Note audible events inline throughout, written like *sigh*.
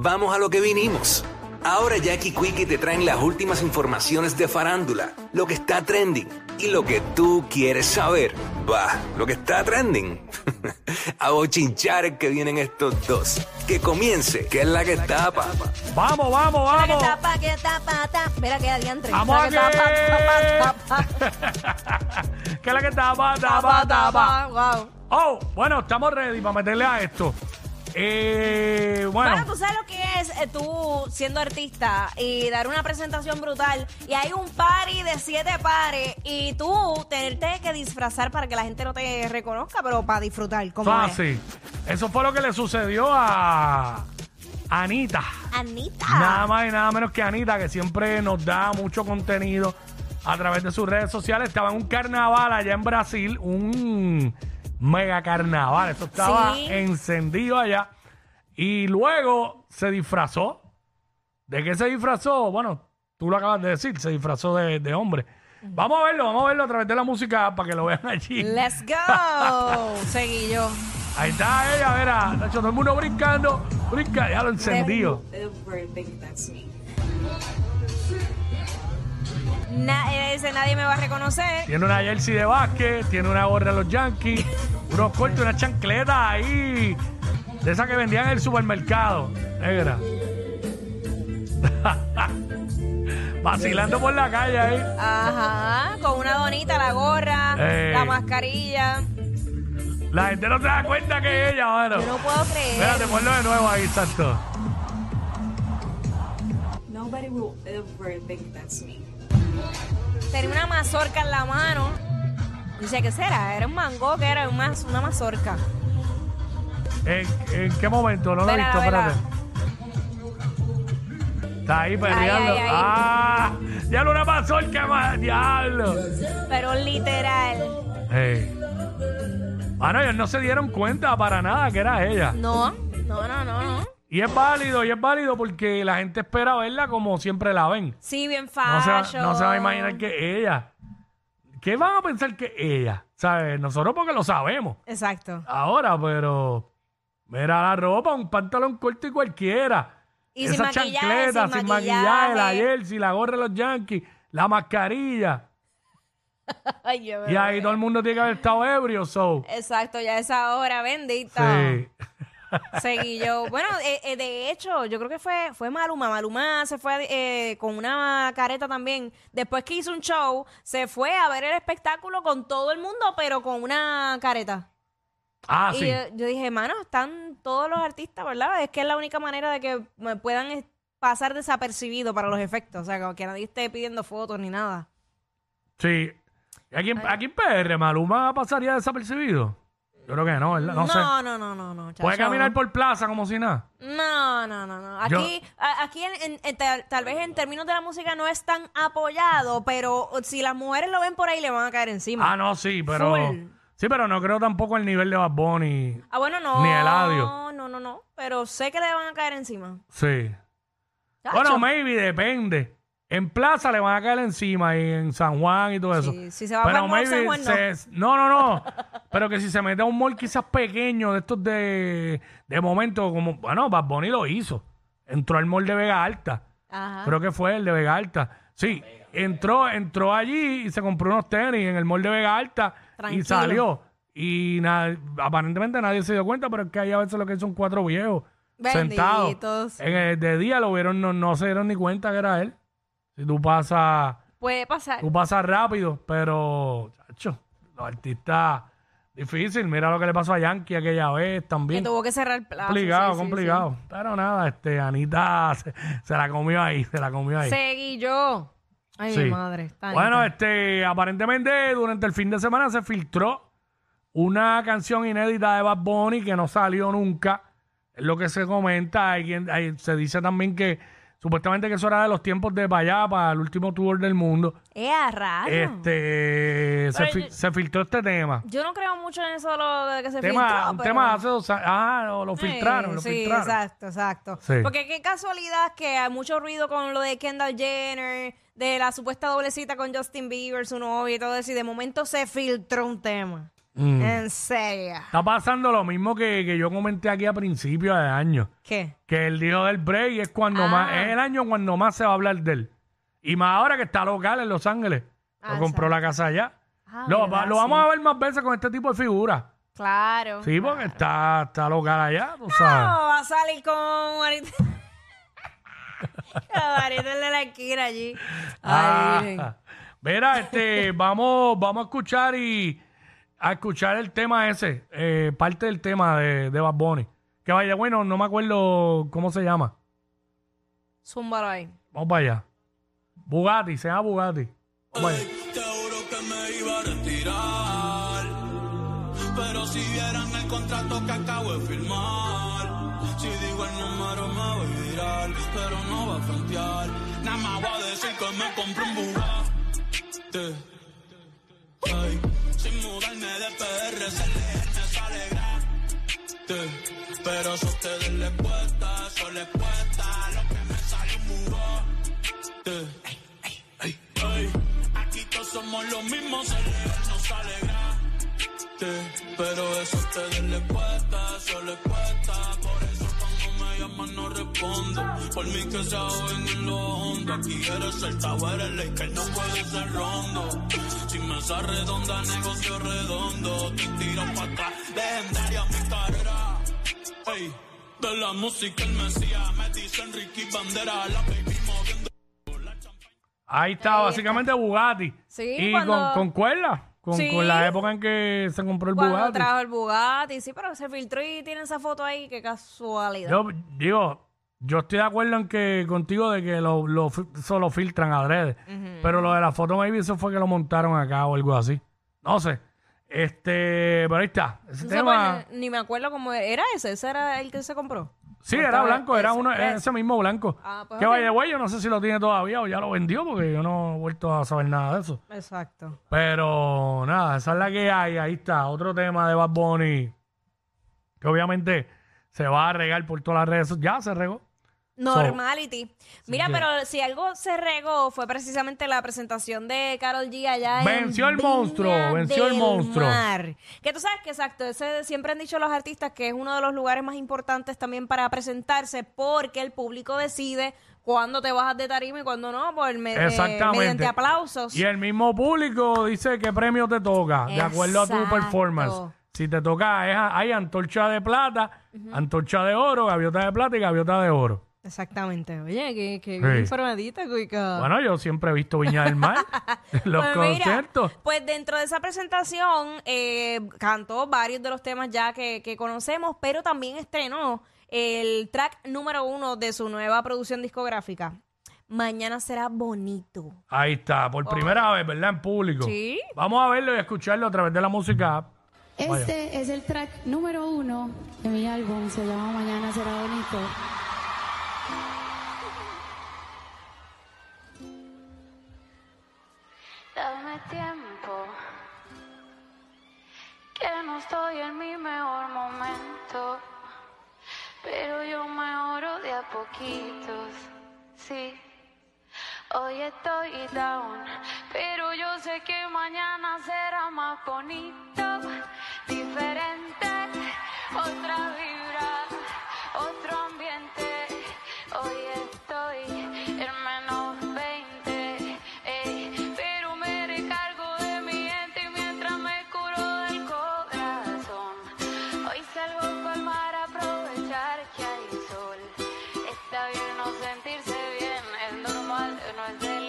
vamos a lo que vinimos. Ahora Jackie Quickie te traen las últimas informaciones de farándula, lo que está trending y lo que tú quieres saber. Va, lo que está trending. *laughs* a bochinchar que vienen estos dos. Que comience, que es la que tapa. Vamos, vamos, Mira que vamos. tapa, que tapa, tapa. Mira que adiantre. Vamos Mira que tapa, tapa, *laughs* tapa. ¿Qué es la que Tapa, tapa? tapa. Wow. Oh, bueno, estamos ready para meterle a esto. Eh, bueno, Bueno, tú sabes lo que es eh, tú siendo artista y dar una presentación brutal y hay un party de siete pares y tú tenerte que disfrazar para que la gente no te reconozca, pero para disfrutar. como es. fácil. Eso fue lo que le sucedió a Anita. Anita. Nada más y nada menos que Anita, que siempre nos da mucho contenido a través de sus redes sociales. Estaba en un carnaval allá en Brasil, un mega carnaval. Eso estaba Sí. encendido allá. Y luego se disfrazó. ¿De qué se disfrazó? Bueno, tú lo acabas de decir, se disfrazó de, de hombre. Vamos a verlo, vamos a verlo a través de la música para que lo vean allí. Let's go. *laughs* Seguí yo. Ahí está ella, verá. Nacho, todo el mundo brincando, brinca, ya lo encendido. Na- eh, ese nadie me va a reconocer. Tiene una jersey de básquet, tiene una gorra de los Yankees, *laughs* unos cortes, unas chancletas ahí, de esas que vendían en el supermercado. Negra. *laughs* Vacilando por la calle ahí. Ajá, con una donita, la gorra, la mascarilla. La gente no se da cuenta que es ella, mano. Yo no puedo creer. Espérate, ponlo de nuevo ahí, Santo. Nobody will ever think that's me. Tenía una mazorca en la mano. Dice, ¿qué será? Era un mango, que era una, una mazorca. ¿En, en qué momento? No lo he Vela, visto, vela. espérate. Está ahí ay, ay. ¡Ah! ¡Ya no una mazorca más! ¡Diablo! Pero literal. Hey. Bueno, ellos no se dieron cuenta para nada que era ella. No, no, no, no, no. Y es válido, y es válido porque la gente espera verla como siempre la ven. Sí, bien No se, va- fashion. no se va a imaginar que ella. ¿Qué van a pensar que ella? ¿Sabes? Nosotros porque lo sabemos. Exacto. Ahora, pero... Mira la ropa, un pantalón corto y cualquiera. Y sin Esa maquillaje, chancleta, sin sin maquillaje, la maquillaje. jersey, la gorra de los Yankees, la mascarilla. *laughs* Ay, yo me Y ahí voy. todo el mundo tiene que haber estado ebrio, so. Exacto, ya esa hora, bendita. Sí. Seguí yo. Bueno, eh, eh, de hecho, yo creo que fue, fue Maluma. Maluma se fue eh, con una careta también. Después que hizo un show, se fue a ver el espectáculo con todo el mundo, pero con una careta. Ah, y sí. yo, yo dije, mano, están todos los artistas, ¿verdad? Es que es la única manera de que me puedan pasar desapercibido para los efectos. O sea, como que nadie esté pidiendo fotos ni nada. Sí. ¿Y Aquí, en- aquí en PR, Maluma pasaría desapercibido. Yo creo que no, ¿verdad? No, sé. no, no, no, no, no, Puede chacho. caminar por plaza como si nada. No, no, no, no. Aquí, a- aquí en- en- en tal, tal vez en términos de la música no es tan apoyado, pero si las mujeres lo ven por ahí le van a caer encima. Ah, no, sí, pero. Full. Sí, pero no creo tampoco el nivel de Bad Bunny. Ah, bueno, no. Ni Eladio. No, no, no, no. Pero sé que le van a caer encima. Sí. Chacho. Bueno, maybe, depende. En plaza le van a caer encima y en San Juan y todo eso. Sí, si se va Pero para Mall San Juan, no. se- no, no, no. *laughs* Pero que si se mete a un mall quizás pequeño de estos de, de momento, como, bueno, Bad Bunny lo hizo. Entró al mall de Vega Alta. Ajá. Creo que fue el de Vega Alta. Sí, entró, entró allí y se compró unos tenis en el mall de Vega Alta y Tranquilo. salió. Y na- aparentemente nadie se dio cuenta, pero es que ahí a veces lo que son cuatro viejos. Benditos. En el de día lo vieron, no, no se dieron ni cuenta que era él. Si tú pasas, Puede pasar. tú pasas rápido, pero, chacho, los artistas, difícil. Mira lo que le pasó a Yankee aquella vez Que también. tuvo que cerrar el plazo. complicado, sí, sí, complicado. Pero nada, este, Anita *laughs* se, se la comió ahí, se la comió ahí. Seguí yo. Ay, Sí. mi madre. está Bueno, neta. este, aparentemente durante el fin de semana se filtró una canción inédita de Bad Bunny que no salió nunca. Es lo que se comenta. Hay quien- hay- se dice también que supuestamente que eso era de los tiempos de para allá, para el último tour del mundo. Eh, a rayos. Este, se, Pero fi- yo- se filtró este tema. Yo no creo mucho en eso lo de que se tema filtró, un pero- tema hace dos años. Ah, lo, lo Sí, filtraron, lo sí, filtraron. exacto, exacto. Sí. Porque qué casualidad que hay mucho ruido con lo de Kendall Jenner, de la supuesta doblecita con Justin Bieber, su novio y todo eso, y de momento se filtró un tema. Mm. En serio. Está pasando lo mismo que, que yo comenté aquí a principios de año. ¿Qué? que el dijo del break es cuando Ah. más, es el año cuando más se va a hablar de él. Y más ahora que está local en Los Ángeles. Ah, Lo compró la casa allá. Ah, lo, ¿verdad? lo vamos a ver más veces con este tipo de figuras. Claro. Sí, porque está, está local allá, tú sabes. No, va a salir con Marita. *laughs* Marita de la esquina allí. Ay, miren. Ah, Mira, este, vamos, vamos a escuchar y a escuchar el tema ese, eh, parte del tema de, de Bad Bunny. Que vaya, bueno, no me acuerdo cómo se llama. Zúmbalo ahí. Vamos para allá. Bugatti, se llama Bugatti. Vamos allá. Te juro que me iba a retirar. Pero si vieran el contrato que acabo de firmar. Si digo el número me voy a virar. Pero no va a frontear. Nada más voy a decir que me compré un Bugatti. Sin mudarme de PR, se le me sale gratis. Pero eso a ustedes les cuesta, eso les cuesta. Lo que me sale un Bugatti. Ey, ey, aquí todos somos los mismos, se le no sale gratis. Pero eso a ustedes les cuesta, eso les cuesta. Por eso cuando me llaman no respondo. Por mí que se ahogen en lo hondo. Aquí eres el tower, el Laker no puede ser rondo. Si mesa redonda, negocio redondo. Te tiro para atrás, legendaria mi carrera. Ey, de la música el Mesías, me dicen Ricky Bandera, la baby moviendo. Ahí está, básicamente Bugatti. Sí, y cuando- con, con cuerda. Con, Sí. con la época en que se compró el Cuando Bugatti. trajo el Bugatti, sí, pero se filtró y tiene esa foto ahí, qué casualidad. Yo digo, yo estoy de acuerdo en que contigo de que lo, lo, fi- eso lo filtran adrede. Pero lo de la foto, maybe eso fue que lo montaron acá o algo así. No sé. Este, pero ahí está. Ese No sé, tema. pues, ni me acuerdo cómo era ese, ese era el que se compró. Sí, Porque era blanco, era ese- uno, ese. ese mismo blanco. Ah, pues que ok. vaya, güey, yo no sé si lo tiene todavía o ya lo vendió porque yo no he vuelto a saber nada de eso. Exacto. Pero nada, esa es la que hay. Ahí está, otro tema de Bad Bunny. Que obviamente se va a regar por todas las redes. so- Ya se regó. Normality. Mira, pero si algo se regó fue precisamente la presentación de Carol G allá en Venció el Viña monstruo, venció el monstruo. Mar. Que tú sabes que exacto, ese siempre han dicho los artistas que es uno de los lugares más importantes también para presentarse porque el público decide cuándo te bajas de tarima y cuándo no, por me- eh, mediante aplausos. Y el mismo público dice qué premio te toca, de acuerdo a tu performance. Si te toca, es- hay antorcha de plata, antorcha de oro, gaviota de plata y gaviota de oro. Exactamente. Oye, que, que Sí. bien informadita, Cuica. Bueno, yo siempre he visto Viña del Mar, *laughs* los Pues mira, conciertos. pues dentro de esa presentación eh, cantó varios de los temas ya que, que conocemos, pero también estrenó el track número uno de su nueva producción discográfica. Mañana será bonito. Ahí está, por primera vez, ¿verdad? En público. Oh. Sí. Vamos a verlo y a escucharlo a través de la música. app. Vaya. Este es el track número uno de mi álbum, se llama Mañana será bonito. Dame tiempo, que no estoy en mi mejor momento, pero yo mejoro de a poquitos, sí. Hoy estoy down, pero yo sé que mañana será más bonito, diferente, otra vibra, fazer.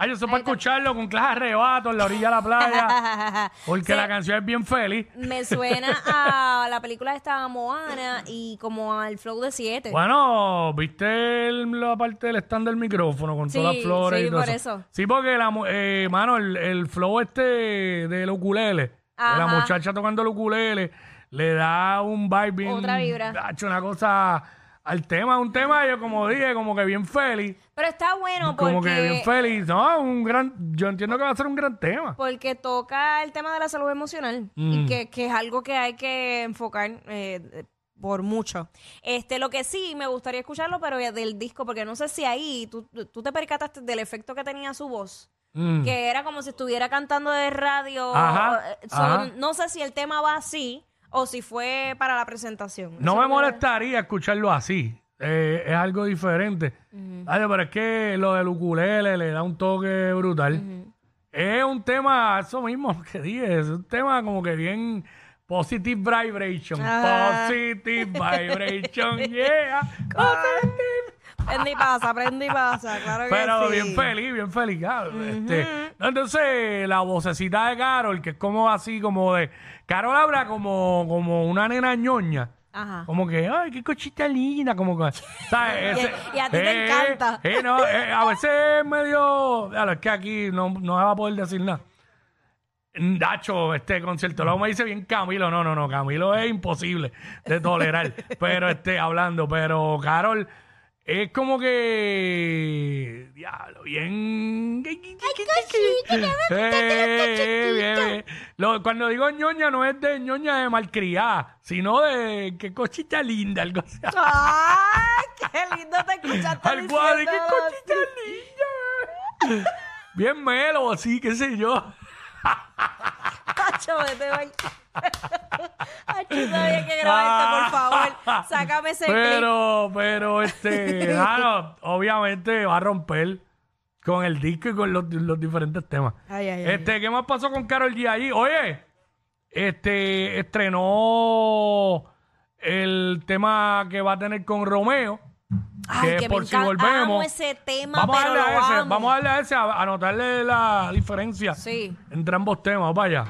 Ay, eso para escucharlo con clase de arrebato en la orilla de la playa. *laughs* Porque Sí. la canción es bien feliz. Me suena *laughs* a la película esta Moana y como al flow de 7. Bueno, ¿viste el- la parte del stand del micrófono con Sí, todas las flores sí, y todo por eso? Sí, porque, la, mu- eh, mano, el, el flow este del ukulele, de la Ajá. muchacha tocando el ukulele, le da un vibe bien... Otra vibra. Ha hecho una cosa al tema, un tema, yo como dije, como que bien feliz. Pero está bueno porque, Como que bien feliz. No, un gran... Yo entiendo que va a ser un gran tema. porque toca el tema de la salud emocional y Mm. que, que es algo que hay que enfocar eh, por mucho. Este, lo que sí me gustaría escucharlo, pero del disco, porque no sé si ahí tú, tú te percataste del efecto que tenía su voz. Mm. que era como si estuviera cantando de radio. Ajá, Eh, so, ajá. No sé si el tema va así o si fue para la presentación. No Eso me molestaría escucharlo así. Eh, es algo diferente. Ay, pero es que lo del ukulele le da un toque brutal. Es un tema, eso mismo *laughs* que dije, es un tema como que bien positive vibration. Ah. Positive vibration, *laughs* yeah. Positive. Prende y pasa, prende y pasa, claro que Pero sí. bien feliz, bien feliz. claro. Este, no, entonces, la vocecita de Carol, que es como así, como de. Carol habla como, como una nena ñoña. Ajá. Como que, ay, qué cochita linda, como que, ¿sabes? *laughs* Y- a ti te encanta. eh, no, eh, a veces es medio, claro, es que aquí no, no se va a poder decir nada. Dacho, este concierto, luego me dice bien Camilo, no, no, no, Camilo es imposible de tolerar, *laughs* pero este, hablando, pero Carol es como que, diablo, bien... Eh, bien, bien. Lo- cuando digo ñoña no es de ñoña de malcriada, sino de que cochita linda, algo así. *laughs* ¡Ay, qué lindo te escuchaste Algo así, que diciéndolo cochita linda. Bien melo, así, qué sé yo. Tacho, vete. *laughs* Ay, tú sabías que grabaste, por favor. Sácame ese. Pero, pero, este, *laughs* claro, obviamente va a romper con el disco y con los, los diferentes temas. Ay, ay, ay. Este, ¿qué más pasó con Carol G ahí? Oye, este, estrenó el tema que va a tener con Romeo. Ay, que que por me si volvemos. Ese tema, Vamos a darle a ese, amo. vamos a darle a ese, a a anotarle la diferencia Sí. entre ambos temas. Vaya.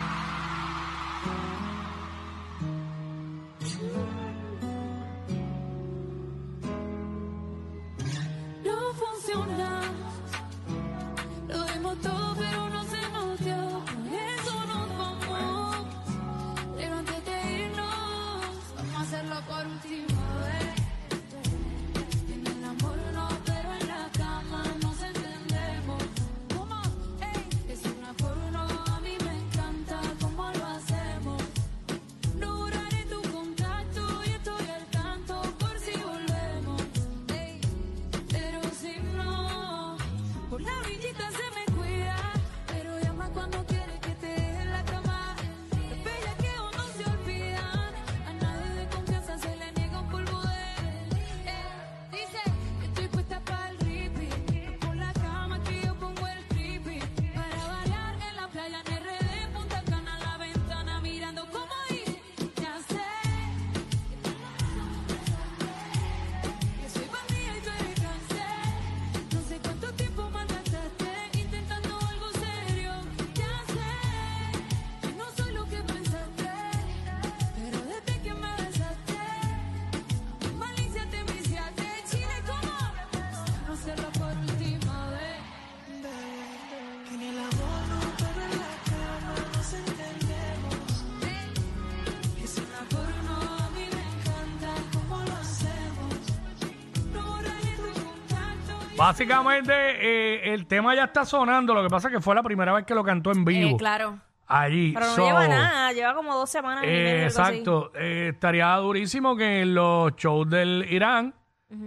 Básicamente, eh, el tema ya está sonando. Lo que pasa es que fue la primera vez que lo cantó en vivo. Eh, claro. allí. Pero no So, lleva nada, lleva como dos semanas. y eh, media, algo así. exacto. Eh, estaría durísimo que en los shows del Irán,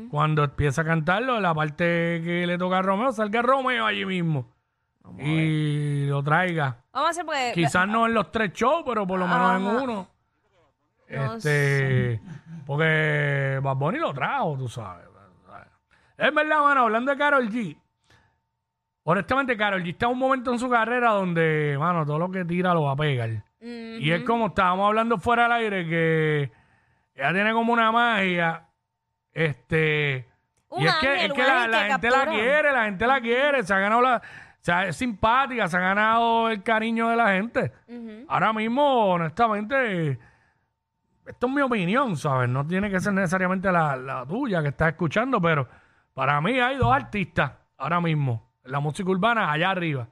cuando empiece a cantarlo, la parte que le toca a Romeo, salga Romeo allí mismo. Y lo traiga. Vamos a hacer porque. Quizás no en los tres shows, pero por lo menos en Ajá. uno. No Este, porque Bad Bunny lo trajo, tú sabes. Es verdad, mano, hablando de Carol G. Honestamente, Carol G está en un momento en su carrera donde, mano, todo lo que tira lo va a pegar. Y es como estábamos hablando fuera del aire, que ella tiene como una magia. Este. Un y es que, es que la, la que gente la quiere, la gente la quiere, se ha ganado la. O sea, es simpática, se ha ganado el cariño de la gente. Ahora mismo, honestamente, esto es mi opinión, ¿sabes? No tiene que ser necesariamente la, la tuya que estás escuchando, pero para mí hay dos artistas ahora mismo en la música urbana allá arriba.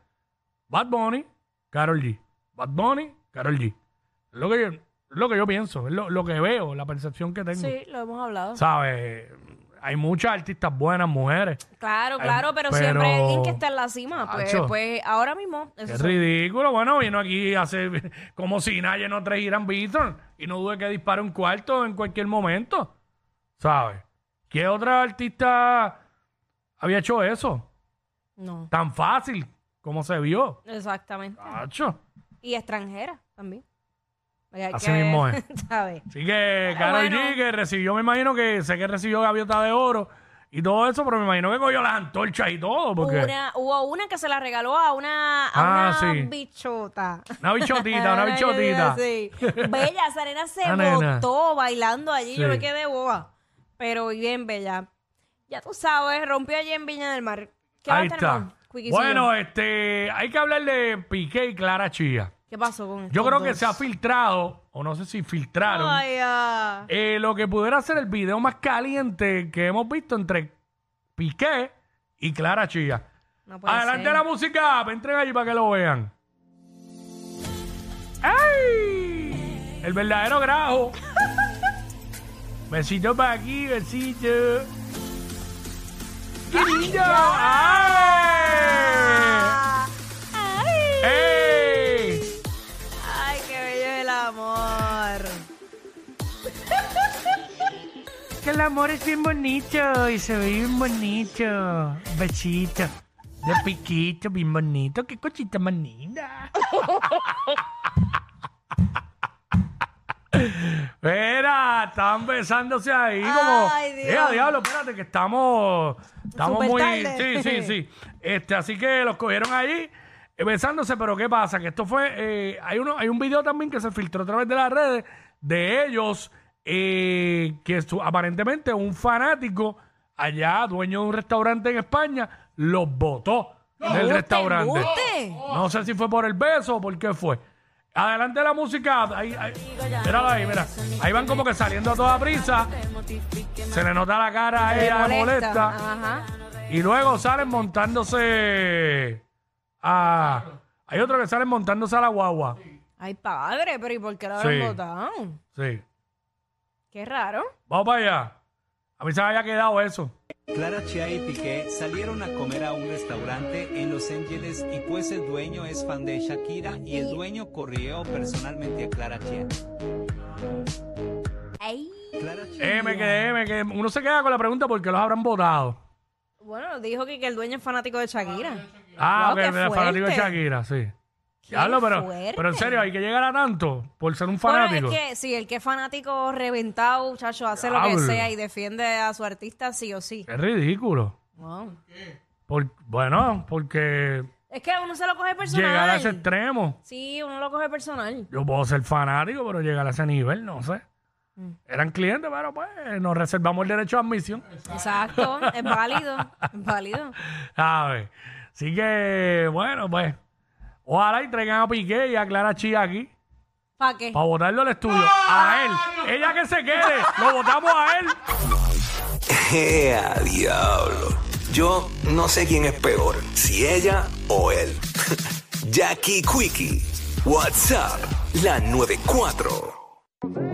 Bad Bunny, Carol G. Bad Bunny, Carol G. Es lo que yo, lo que yo pienso, es lo, lo que veo, la percepción que tengo. Sí, lo hemos hablado. ¿Sabes? Hay muchas artistas buenas, mujeres. Claro, claro, pero, pero- siempre hay alguien que está en la cima. Pues, Acho. pues ahora mismo. eso Es son- ridículo. Bueno, vino aquí a hacer *laughs* como si nadie no tres Irán Beaton y no dude que dispare un cuarto en cualquier momento. ¿Sabes? ¿Qué otra artista había hecho eso? No, Tan fácil como se vio. exactamente. Cacho. Y extranjera también. Porque hay Así que- mismo es. *laughs* ¿sabes? Así que Karol bueno. G, que recibió, me imagino que sé que recibió gaviota de oro y todo eso, pero me imagino que cogió las antorchas y todo. Porque Una, hubo una que se la regaló a una, a Ah, una sí. bichota. una bichotita, una *laughs* bichotita. Sí. Bella, Serena se nena. botó bailando allí. Yo Sí. me quedé boba. Pero bien bella. Ya tú sabes, rompió allí en Viña del Mar. ¿Qué Ahí está. Bueno, este, hay que hablar de Piqué y Clara Chía. ¿Qué pasó con Yo estos creo que se ha filtrado, o no sé si filtraron, Ay, ah. eh, lo que pudiera ser el video más caliente que hemos visto entre Piqué y Clara Chía. No puede Adelante ser. la música, entren allí para que lo vean. ¡Ay! El verdadero grajo. *laughs* besito para aquí, besito. ¡Qué lindo! ¡Ay! ¡Ey! Ay, qué bello el amor. *laughs* Que el amor es bien bonito y se ve bien bonito. Besito. De piquito, bien bonito. Qué cosita más linda. *laughs* Mira, están besándose ahí como. Ay, Dios. Eh, a diablo, espérate, que estamos. Estamos Súper muy. tarde. Sí, sí, sí. Este, así que los cogieron allí eh, besándose, pero ¿qué pasa? Que esto fue. eh, hay, uno, hay un video también que se filtró a través de las redes de ellos, eh, que su- aparentemente un fanático allá, dueño de un restaurante en España, los botó del ¡Embuste, restaurante. embuste! No sé si fue por el beso o por qué fue. Adelante la música. Ahí, ahí, míralo ahí, mira. Ahí van como que saliendo a toda prisa. Se le nota la cara a Le ella molesta. Ajá. Y luego salen montándose a... Hay otro que salen montándose a la guagua. Ay, padre, pero ¿y por qué lo Sí. habían botado? Sí. Qué raro. Vamos para allá. A mí se me había quedado eso. Clara Chia y Piqué salieron a comer a un restaurante en Los Ángeles y pues el dueño es fan de Shakira y el dueño corrió personalmente a Clara Chia. Ay. Clara Chia Eh, me quedé, me quedé. Uno se queda con la pregunta por qué los habrán votado. Bueno, dijo que, que el dueño es fanático de Shakira. Ah, Wow, qué el fanático de fuerte. Shakira, sí. Diablo, pero, fuerte. pero en serio, hay que llegar a tanto por ser un Bueno, fanático. es que sí, el que es fanático reventado, muchacho, hace lo que sea y defiende a su artista sí o sí. Es ridículo. Wow. Por- bueno, porque Es que uno se lo coge personal. llegar a ese extremo. Sí, uno lo coge personal. Yo puedo ser fanático, pero llegar a ese nivel, no sé. Mm. Eran clientes, pero pues nos reservamos el derecho a admisión. Exacto, es válido, es válido. *laughs* A ver. Así que, bueno, pues. Ojalá y traigan a Piqué y a Clara Chía aquí ¿Para qué? para votarlo al estudio. A él. Ella que se quede. Lo votamos a él. *laughs* ¡Ea, diablo! Yo no sé quién es peor, si ella o él. *laughs* Jackie Quickie, WhatsApp, la 94.